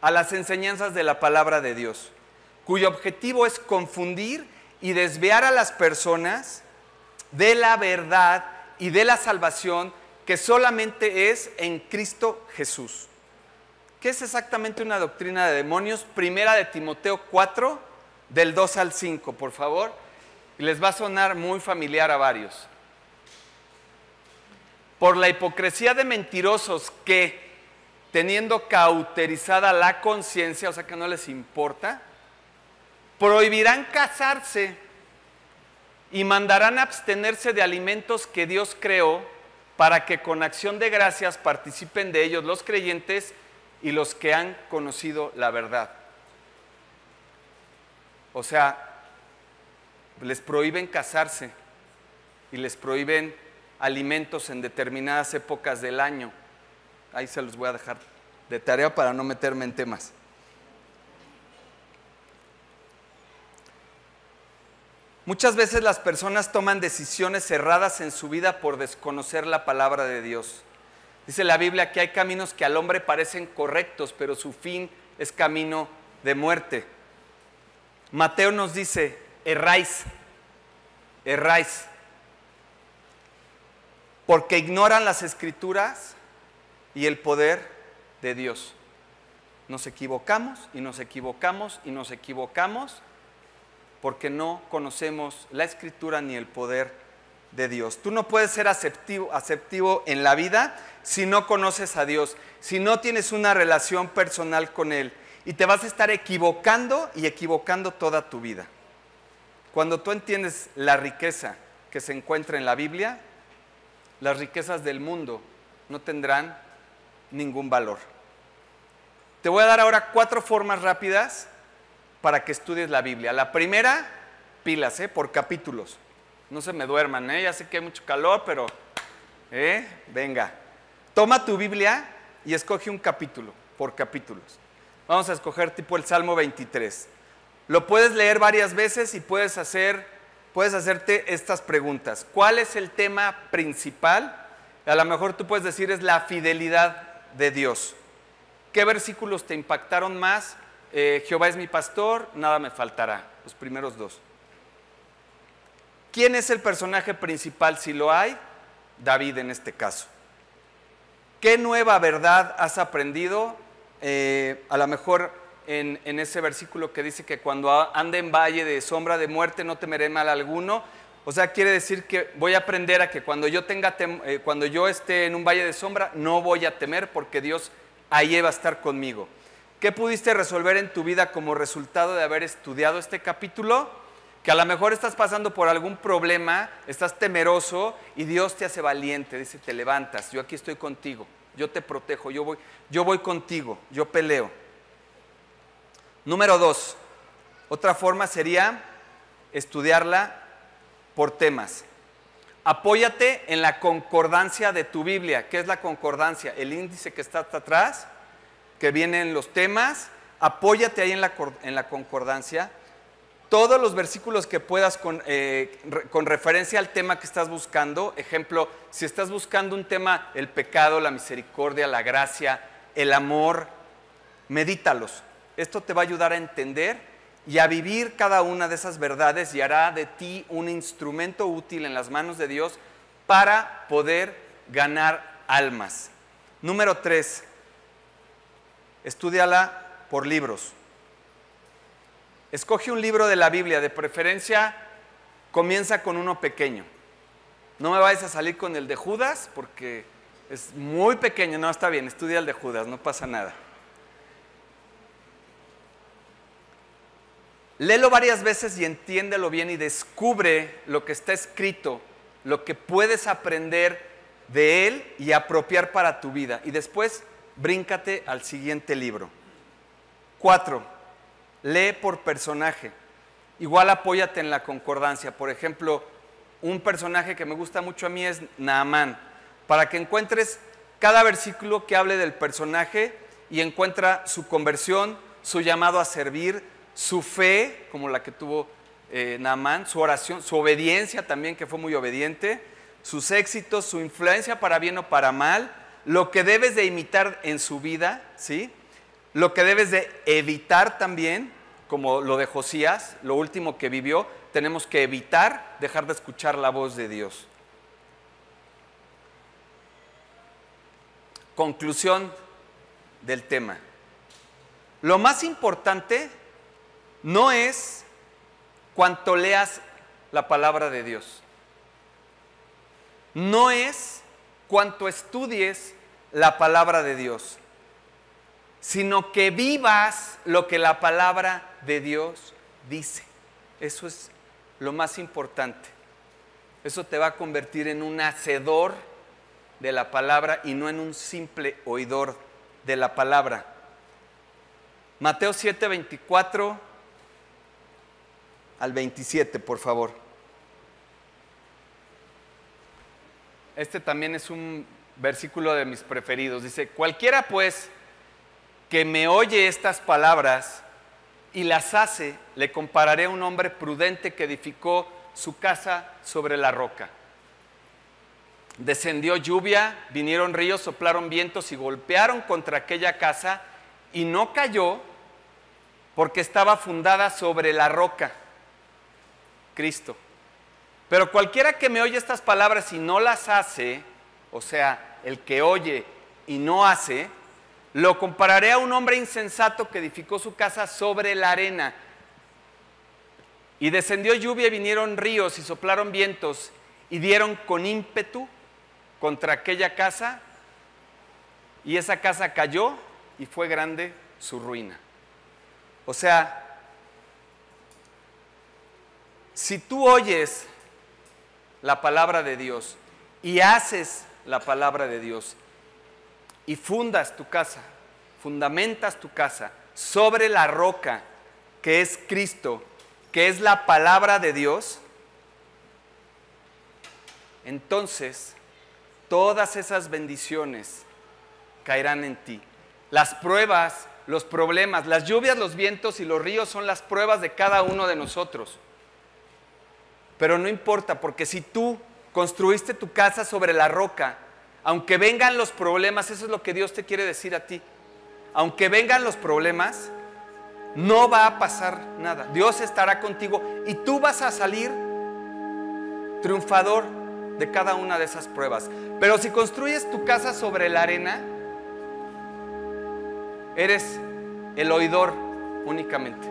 a las enseñanzas de la palabra de Dios, cuyo objetivo es confundir y desviar a las personas de la verdad y de la salvación que solamente es en Cristo Jesús. ¿Qué es exactamente una doctrina de demonios? Primera de Timoteo 4, del 2 al 5, por favor. Les va a sonar muy familiar a varios. Por la hipocresía de mentirosos que, teniendo cauterizada la conciencia, o sea que no les importa, prohibirán casarse y mandarán abstenerse de alimentos que Dios creó para que con acción de gracias participen de ellos los creyentes y los que han conocido la verdad. O sea, les prohíben casarse y les prohíben alimentos en determinadas épocas del año. Ahí se los voy a dejar de tarea para no meterme en temas. Muchas veces las personas toman decisiones cerradas en su vida por desconocer la palabra de Dios. Dice la Biblia que hay caminos que al hombre parecen correctos, pero su fin es camino de muerte. Mateo nos dice, erráis, erráis, porque ignoran las escrituras y el poder de Dios. Nos equivocamos y nos equivocamos y nos equivocamos porque no conocemos la escritura ni el poder de Dios. Tú no puedes ser aceptivo, aceptivo en la vida si no conoces a Dios, si no tienes una relación personal con Él. Y te vas a estar equivocando y equivocando toda tu vida. Cuando tú entiendes la riqueza que se encuentra en la Biblia, las riquezas del mundo no tendrán ningún valor. Te voy a dar ahora cuatro formas rápidas para que estudies la Biblia. La primera, pilas, ¿eh? por capítulos. No se me duerman, ¿eh? ya sé que hay mucho calor, pero ¿eh? venga. Toma tu Biblia y escoge un capítulo por capítulos. Vamos a escoger tipo el Salmo 23. Lo puedes leer varias veces y puedes hacer puedes hacerte estas preguntas. ¿Cuál es el tema principal? A lo mejor tú puedes decir es la fidelidad de Dios. ¿Qué versículos te impactaron más? Eh, Jehová es mi pastor, nada me faltará. Los primeros dos. ¿Quién es el personaje principal si lo hay? David en este caso. ¿Qué nueva verdad has aprendido? Eh, a lo mejor en, ese versículo que dice que cuando ande en valle de sombra de muerte no temeré mal alguno. O sea, quiere decir que voy a aprender a que cuando yo, tenga eh, cuando yo esté en un valle de sombra no voy a temer porque Dios ahí va a estar conmigo. ¿Qué pudiste resolver en tu vida como resultado de haber estudiado este capítulo? Que a lo mejor estás pasando por algún problema, estás temeroso y Dios te hace valiente, dice, te levantas, yo aquí estoy contigo, yo te protejo, yo voy, yo voy contigo, yo peleo. Número dos, otra forma sería estudiarla por temas. Apóyate en la concordancia de tu Biblia. ¿Qué es la concordancia? El índice que está atrás que vienen los temas, apóyate ahí en la, en la concordancia. Todos los versículos que puedas con, eh, con referencia al tema que estás buscando, ejemplo, si estás buscando un tema, el pecado, la misericordia, la gracia, el amor, medítalos. Esto te va a ayudar a entender y a vivir cada una de esas verdades y hará de ti un instrumento útil en las manos de Dios para poder ganar almas. Número tres, Estúdiala por libros. Escoge un libro de la Biblia, de preferencia comienza con uno pequeño. No me vayas a salir con el de Judas porque es muy pequeño. No, está bien, estudia el de Judas, no pasa nada. Léelo varias veces y entiéndelo bien y descubre lo que está escrito, lo que puedes aprender de él y apropiar para tu vida. Y después bríncate al siguiente libro. Cuatro, lee por personaje. Igual apóyate en la concordancia. Por ejemplo, un personaje que me gusta mucho a mí es Naamán. Para que encuentres cada versículo que hable del personaje y encuentra su conversión, su llamado a servir, su fe, como la que tuvo eh, Naamán, su oración, su obediencia también, que fue muy obediente, sus éxitos, su influencia para bien o para mal, lo que debes de imitar en su vida, ¿sí? Lo que debes de evitar también, como lo de Josías, lo último que vivió, tenemos que evitar dejar de escuchar la voz de Dios. Conclusión del tema. Lo más importante no es cuanto leas la palabra de Dios. No es cuanto estudies la palabra de Dios, sino que vivas lo que la palabra de Dios dice. Eso es lo más importante. Eso te va a convertir en un hacedor de la palabra y no en un simple oidor de la palabra. Mateo 7, 24 al 27, por favor. Este también es un versículo de mis preferidos. Dice, cualquiera pues que me oye estas palabras y las hace, le compararé a un hombre prudente que edificó su casa sobre la roca. Descendió lluvia, vinieron ríos, soplaron vientos y golpearon contra aquella casa y no cayó porque estaba fundada sobre la roca. Cristo. Pero cualquiera que me oye estas palabras y no las hace, o sea, el que oye y no hace, lo compararé a un hombre insensato que edificó su casa sobre la arena. Y descendió lluvia y vinieron ríos y soplaron vientos y dieron con ímpetu contra aquella casa y esa casa cayó y fue grande su ruina. O sea, si tú oyes la palabra de Dios y haces la palabra de Dios y fundas tu casa, fundamentas tu casa sobre la roca que es Cristo, que es la palabra de Dios, entonces todas esas bendiciones caerán en ti. Las pruebas, los problemas, las lluvias, los vientos y los ríos son las pruebas de cada uno de nosotros. Pero no importa, porque si tú construiste tu casa sobre la roca, aunque vengan los problemas, eso es lo que Dios te quiere decir a ti. Aunque vengan los problemas, no va a pasar nada. Dios estará contigo y tú vas a salir triunfador de cada una de esas pruebas. Pero si construyes tu casa sobre la arena, eres el oidor únicamente.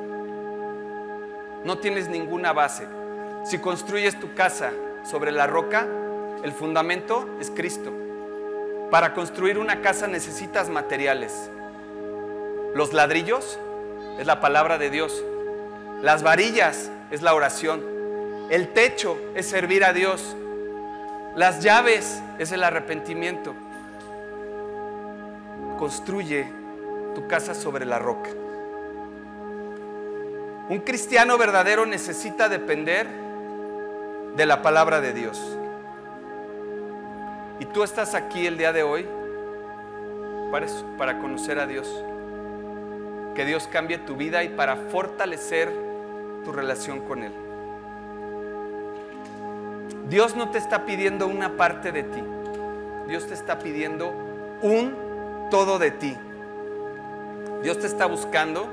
No tienes ninguna base. Si construyes tu casa sobre la roca, el fundamento es Cristo. Para construir una casa necesitas materiales. Los ladrillos es la palabra de Dios. Las varillas es la oración. El techo es servir a Dios. Las llaves es el arrepentimiento. Construye tu casa sobre la roca. Un cristiano verdadero necesita depender de la palabra de Dios. Y tú estás aquí el día de hoy para para conocer a Dios. Que Dios cambie tu vida y para fortalecer tu relación con Él. Dios no te está pidiendo una parte de ti. Dios te está pidiendo un todo de ti. Dios te está buscando.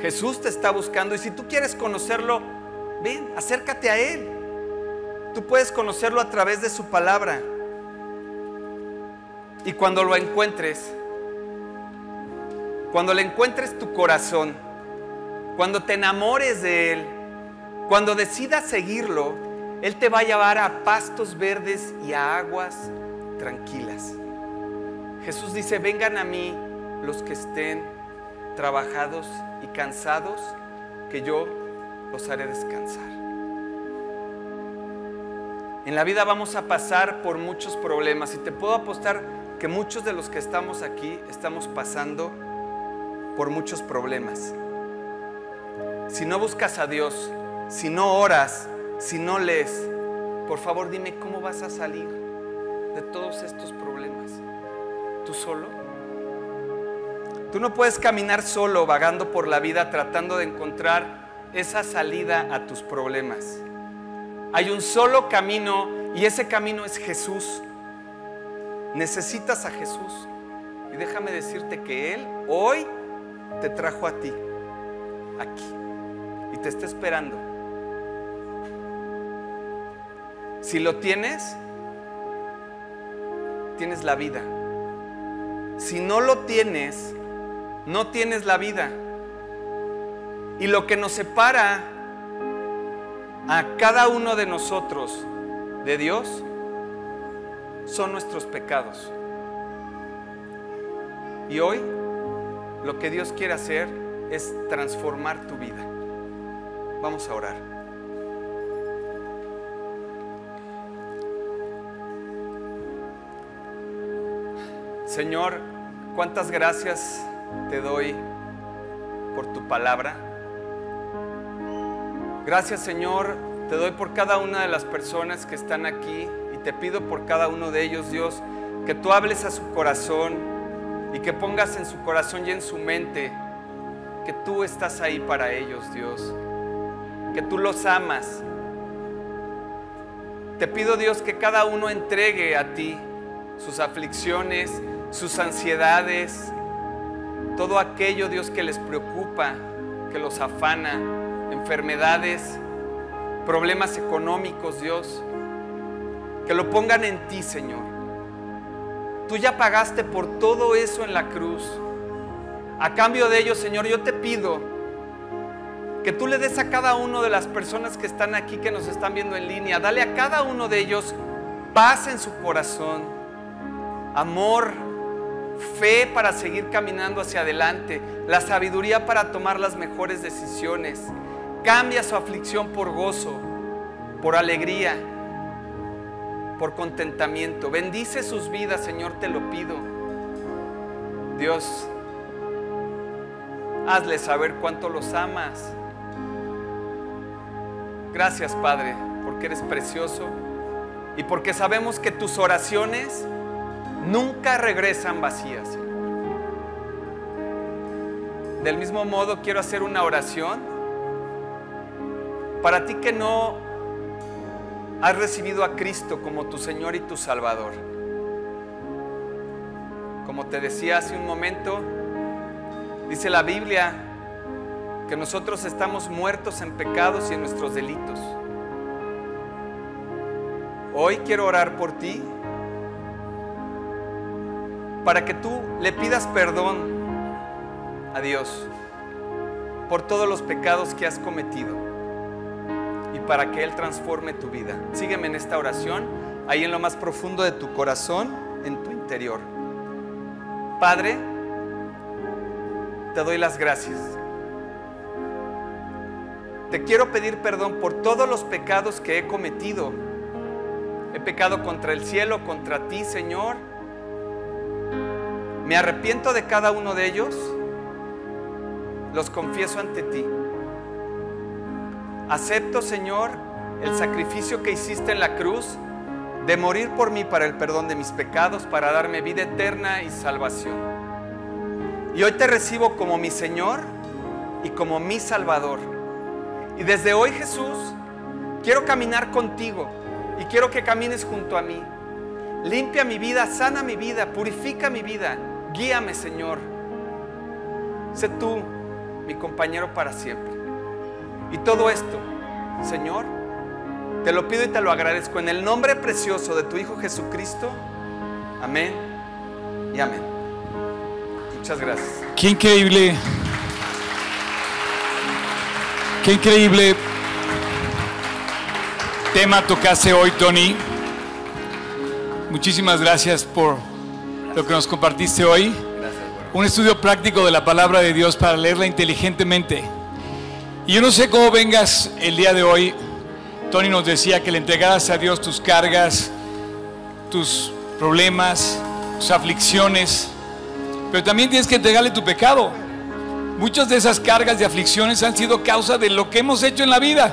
Jesús te está buscando. Y si tú quieres conocerlo, ven, acércate a Él. Tú puedes conocerlo a través de su palabra. Y cuando lo encuentres, cuando le encuentres tu corazón, cuando te enamores de Él, cuando decidas seguirlo, Él te va a llevar a pastos verdes y a aguas tranquilas. Jesús dice, vengan a mí los que estén trabajados y cansados, que yo los haré descansar. En la vida vamos a pasar por muchos problemas y te puedo apostar que muchos de los que estamos aquí estamos pasando por muchos problemas. Si no buscas a Dios, si no oras, si no lees, por favor dime cómo vas a salir de todos estos problemas. ¿Tú solo? Tú no puedes caminar solo vagando por la vida tratando de encontrar esa salida a tus problemas. Hay un solo camino y ese camino es Jesús. Necesitas a Jesús. Y déjame decirte que Él hoy te trajo a ti, aquí, y te está esperando. Si lo tienes, tienes la vida. Si no lo tienes, no tienes la vida. Y lo que nos separa a cada uno de nosotros de Dios son nuestros pecados. Y hoy lo que Dios quiere hacer es transformar tu vida. Vamos a orar. Señor, cuántas gracias te doy por tu palabra. Gracias Señor, te doy por cada una de las personas que están aquí y te pido por cada uno de ellos, Dios, que tú hables a su corazón y que pongas en su corazón y en su mente que tú estás ahí para ellos, Dios, que tú los amas. Te pido, Dios, que cada uno entregue a ti sus aflicciones, sus ansiedades, todo aquello, Dios, que les preocupa, que los afana, enfermedades, problemas económicos, Dios, que lo pongan en ti, Señor. Tú ya pagaste por todo eso en la cruz. A cambio de ello, Señor, yo te pido que tú le des a cada uno de las personas que están aquí, que nos están viendo en línea, dale a cada uno de ellos paz en su corazón, amor, fe para seguir caminando hacia adelante, la sabiduría para tomar las mejores decisiones. Cambia su aflicción por gozo, por alegría, por contentamiento. Bendice sus vidas, Señor, te lo pido. Dios, hazle saber cuánto los amas. Gracias, Padre, porque eres precioso y porque sabemos que tus oraciones nunca regresan vacías. Del mismo modo quiero hacer una oración para ti que no has recibido a Cristo como tu Señor y tu Salvador. Como te decía hace un momento, dice la Biblia que nosotros estamos muertos en pecados y en nuestros delitos. Hoy quiero orar por ti para que tú le pidas perdón a Dios por todos los pecados que has cometido para que Él transforme tu vida. Sígueme en esta oración, ahí en lo más profundo de tu corazón, en tu interior. Padre, te doy las gracias. Te quiero pedir perdón por todos los pecados que he cometido. He pecado contra el cielo, contra ti, Señor me arrepiento de cada uno de ellos, los confieso ante ti. Acepto, Señor, el sacrificio que hiciste en la cruz de morir por mí para el perdón de mis pecados, para darme vida eterna y salvación. Y hoy te recibo como mi Señor y como mi Salvador. Y desde hoy, Jesús, quiero caminar contigo y quiero que camines junto a mí. Limpia mi vida, sana mi vida, purifica mi vida. Guíame, Señor. Sé tú mi compañero para siempre. Y todo esto, Señor, te lo pido y te lo agradezco en el nombre precioso de tu Hijo Jesucristo. Amén y amén. Muchas gracias. Qué increíble. Qué increíble tema tocaste hoy, Tony. Muchísimas gracias por lo que nos compartiste hoy. Un estudio práctico de la palabra de Dios para leerla inteligentemente. Y yo no sé cómo vengas el día de hoy. Tony nos decía que le entregaras a Dios tus cargas, tus problemas, tus aflicciones, pero también tienes que entregarle tu pecado. Muchas de esas cargas de aflicciones han sido causa de lo que hemos hecho en la vida.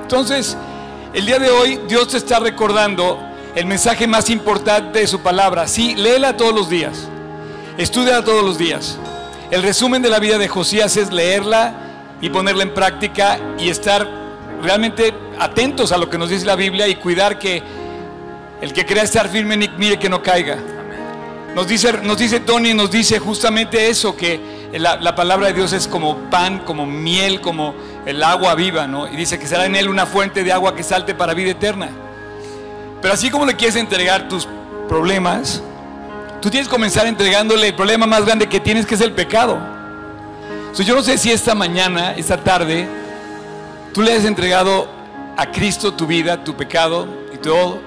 Entonces, el día de hoy Dios te está recordando el mensaje más importante de su palabra. Sí, léela todos los días. Estudia todos los días. El resumen de la vida de Josías es leerla y ponerla en práctica y estar realmente atentos a lo que nos dice la Biblia y cuidar que el que crea estar firme mire que no caiga. Nos dice, nos dice Tony, nos dice justamente eso, que la, la, palabra de Dios es como pan, como miel, como el agua viva, ¿no? Y dice que será en él una fuente de agua que salte para vida eterna. Pero así como le quieres entregar tus problemas, tú tienes que comenzar entregándole el problema más grande que tienes, que es el pecado. Yo no sé si esta mañana, esta tarde, tú le has entregado a Cristo tu vida, tu pecado y todo.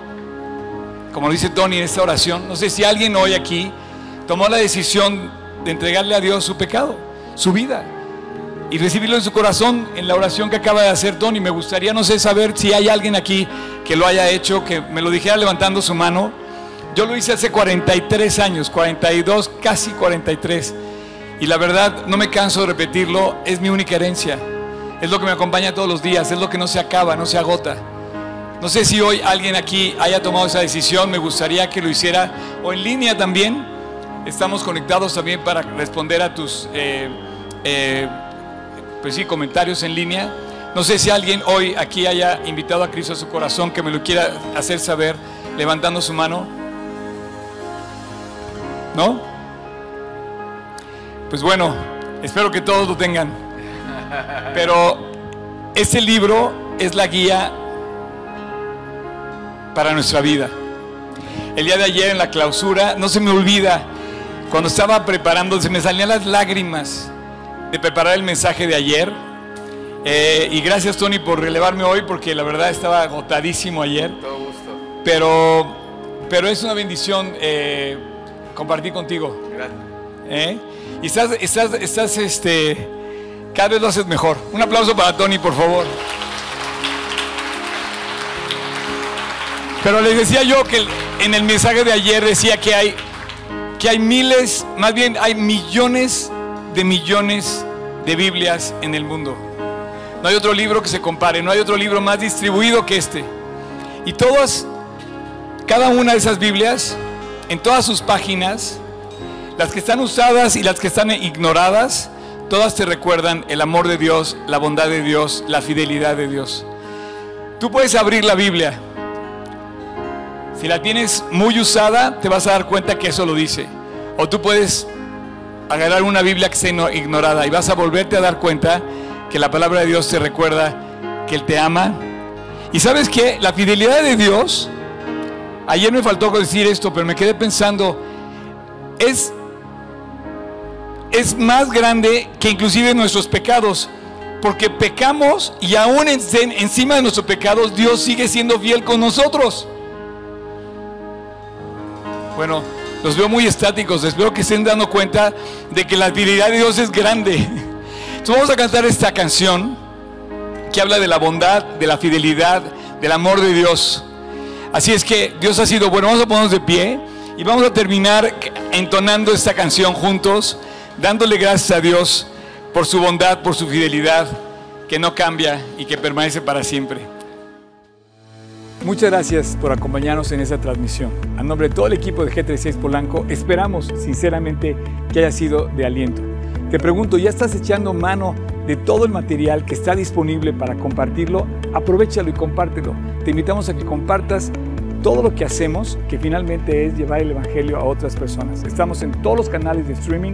Como dice Tony en esta oración, no sé si alguien hoy aquí tomó la decisión de entregarle a Dios su pecado, su vida, y recibirlo en su corazón en la oración que acaba de hacer Tony. Me gustaría, no sé, saber si hay alguien aquí que lo haya hecho, que me lo dijera levantando su mano. Yo lo hice hace 43 años, 42, casi 43. Y la verdad, no me canso de repetirlo, es mi única herencia. Es lo que me acompaña todos los días, es lo que no se acaba, no se agota. No sé si hoy alguien aquí haya tomado esa decisión, me gustaría que lo hiciera o en línea también. Estamos conectados también para responder a tus eh, eh, pues sí, comentarios en línea. No sé si alguien hoy aquí haya invitado a Cristo a su corazón, que me lo quiera hacer saber levantando su mano. ¿No? Pues bueno, espero que todos lo tengan. Pero este libro es la guía para nuestra vida. El día de ayer en la clausura, no se me olvida, cuando estaba preparando, se me salían las lágrimas de preparar el mensaje de ayer. Eh, y gracias Tony por relevarme hoy porque la verdad estaba agotadísimo ayer. Todo gusto. Pero, pero es una bendición eh, compartir contigo. Gracias. ¿Eh? Y estás, estás, estás, este, cada vez lo haces mejor. Un aplauso para Tony, por favor. Pero les decía yo que en el mensaje de ayer decía que hay, que hay miles, más bien hay millones de millones de Biblias en el mundo. No hay otro libro que se compare, no hay otro libro más distribuido que este. Y todas, cada una de esas Biblias, en todas sus páginas, las que están usadas y las que están ignoradas, todas te recuerdan el amor de Dios, la bondad de Dios, la fidelidad de Dios. Tú puedes abrir la Biblia. Si la tienes muy usada, te vas a dar cuenta que eso lo dice. O tú puedes agarrar una Biblia que esté ignorada y vas a volverte a dar cuenta que la palabra de Dios te recuerda que Él te ama. Y sabes que la fidelidad de Dios, ayer me faltó decir esto, pero me quedé pensando, es, es más grande que inclusive nuestros pecados. Porque pecamos y aún encima de nuestros pecados Dios sigue siendo fiel con nosotros. Bueno, los veo muy estáticos. Espero que estén dando cuenta de que la fidelidad de Dios es grande. Entonces vamos a cantar esta canción que habla de la bondad, de la fidelidad, del amor de Dios. Así es que Dios ha sido bueno. Vamos a ponernos de pie y vamos a terminar entonando esta canción juntos, dándole gracias a Dios por su bondad, por su fidelidad, que no cambia y que permanece para siempre. Muchas gracias por acompañarnos en esta transmisión. A nombre de todo el equipo de G36 Polanco, esperamos sinceramente que haya sido de aliento. Te pregunto, ¿ya estás echando mano de todo el material que está disponible para compartirlo? Aprovechalo y compártelo. Te invitamos a que compartas todo lo que hacemos, que finalmente es llevar el Evangelio a otras personas. Estamos en todos los canales de streaming,